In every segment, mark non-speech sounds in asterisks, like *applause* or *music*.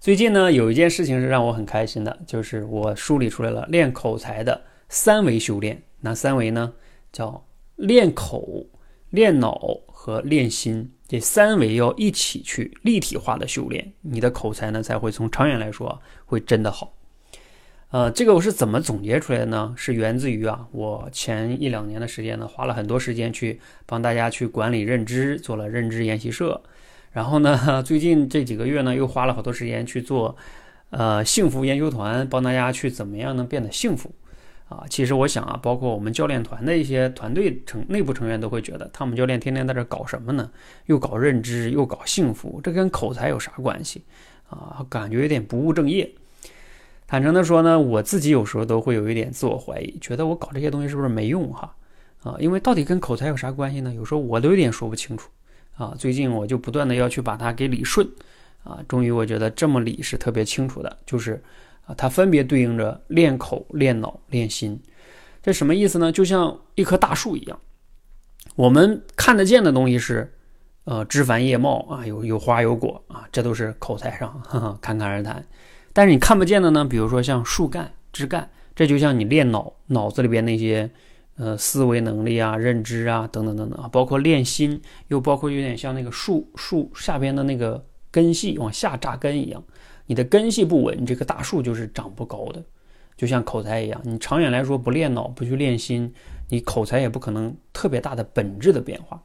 最近呢，有一件事情是让我很开心的，就是我梳理出来了练口才的三维修炼。哪三维呢？叫练口、练脑和练心，这三维要一起去立体化的修炼，你的口才呢才会从长远来说会真的好。呃，这个我是怎么总结出来的呢？是源自于啊，我前一两年的时间呢，花了很多时间去帮大家去管理认知，做了认知研习社。然后呢，最近这几个月呢，又花了好多时间去做，呃，幸福研究团，帮大家去怎么样能变得幸福，啊，其实我想啊，包括我们教练团的一些团队成内部成员都会觉得，汤姆教练天天在这搞什么呢？又搞认知，又搞幸福，这跟口才有啥关系？啊，感觉有点不务正业。坦诚的说呢，我自己有时候都会有一点自我怀疑，觉得我搞这些东西是不是没用哈？啊，因为到底跟口才有啥关系呢？有时候我都有点说不清楚。啊，最近我就不断的要去把它给理顺，啊，终于我觉得这么理是特别清楚的，就是啊，它分别对应着练口、练脑、练心，这什么意思呢？就像一棵大树一样，我们看得见的东西是，呃，枝繁叶茂啊，有有花有果啊，这都是口才上侃侃而谈，但是你看不见的呢，比如说像树干、枝干，这就像你练脑脑子里边那些。呃，思维能力啊，认知啊，等等等等啊，包括练心，又包括有点像那个树树下边的那个根系往下扎根一样。你的根系不稳，你这棵大树就是长不高的。就像口才一样，你长远来说不练脑，不去练心，你口才也不可能特别大的本质的变化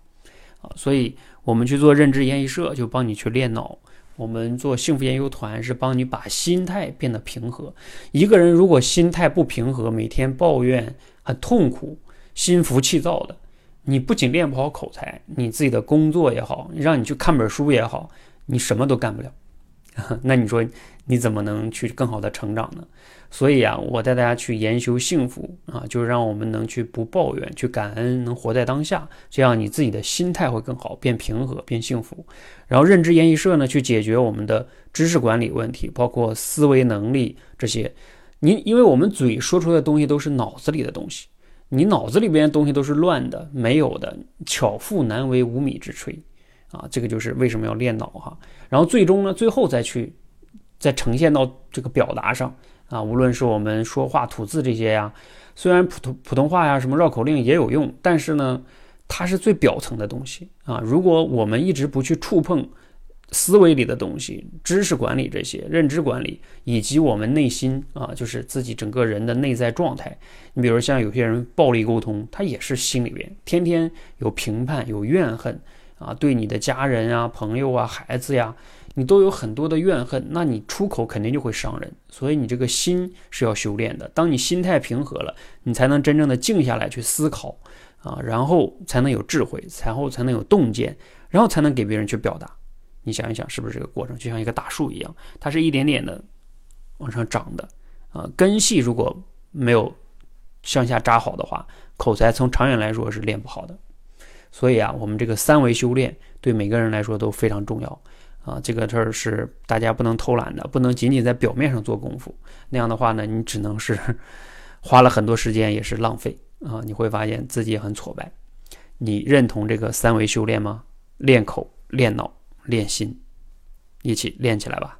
啊。所以，我们去做认知研习社，就帮你去练脑；我们做幸福研究团，是帮你把心态变得平和。一个人如果心态不平和，每天抱怨，很痛苦。心浮气躁的，你不仅练不好口才，你自己的工作也好，让你去看本书也好，你什么都干不了。*laughs* 那你说你怎么能去更好的成长呢？所以啊，我带大家去研修幸福啊，就是让我们能去不抱怨，去感恩，能活在当下，这样你自己的心态会更好，变平和，变幸福。然后认知研习社呢，去解决我们的知识管理问题，包括思维能力这些。你因为我们嘴说出来的东西都是脑子里的东西。你脑子里边东西都是乱的，没有的，巧妇难为无米之炊，啊，这个就是为什么要练脑哈。然后最终呢，最后再去再呈现到这个表达上啊，无论是我们说话吐字这些呀，虽然普通普通话呀什么绕口令也有用，但是呢，它是最表层的东西啊。如果我们一直不去触碰。思维里的东西、知识管理这些、认知管理，以及我们内心啊，就是自己整个人的内在状态。你比如像有些人暴力沟通，他也是心里边天天有评判、有怨恨啊，对你的家人啊、朋友啊、孩子呀，你都有很多的怨恨，那你出口肯定就会伤人。所以你这个心是要修炼的。当你心态平和了，你才能真正的静下来去思考啊，然后才能有智慧，然后才能有洞见，然后才能给别人去表达。你想一想，是不是这个过程就像一个大树一样，它是一点点的往上长的啊？根系如果没有向下扎好的话，口才从长远来说是练不好的。所以啊，我们这个三维修炼对每个人来说都非常重要啊。这个事儿是大家不能偷懒的，不能仅仅在表面上做功夫。那样的话呢，你只能是 *laughs* 花了很多时间，也是浪费啊。你会发现自己也很挫败。你认同这个三维修炼吗？练口，练脑。练心，一起练起来吧。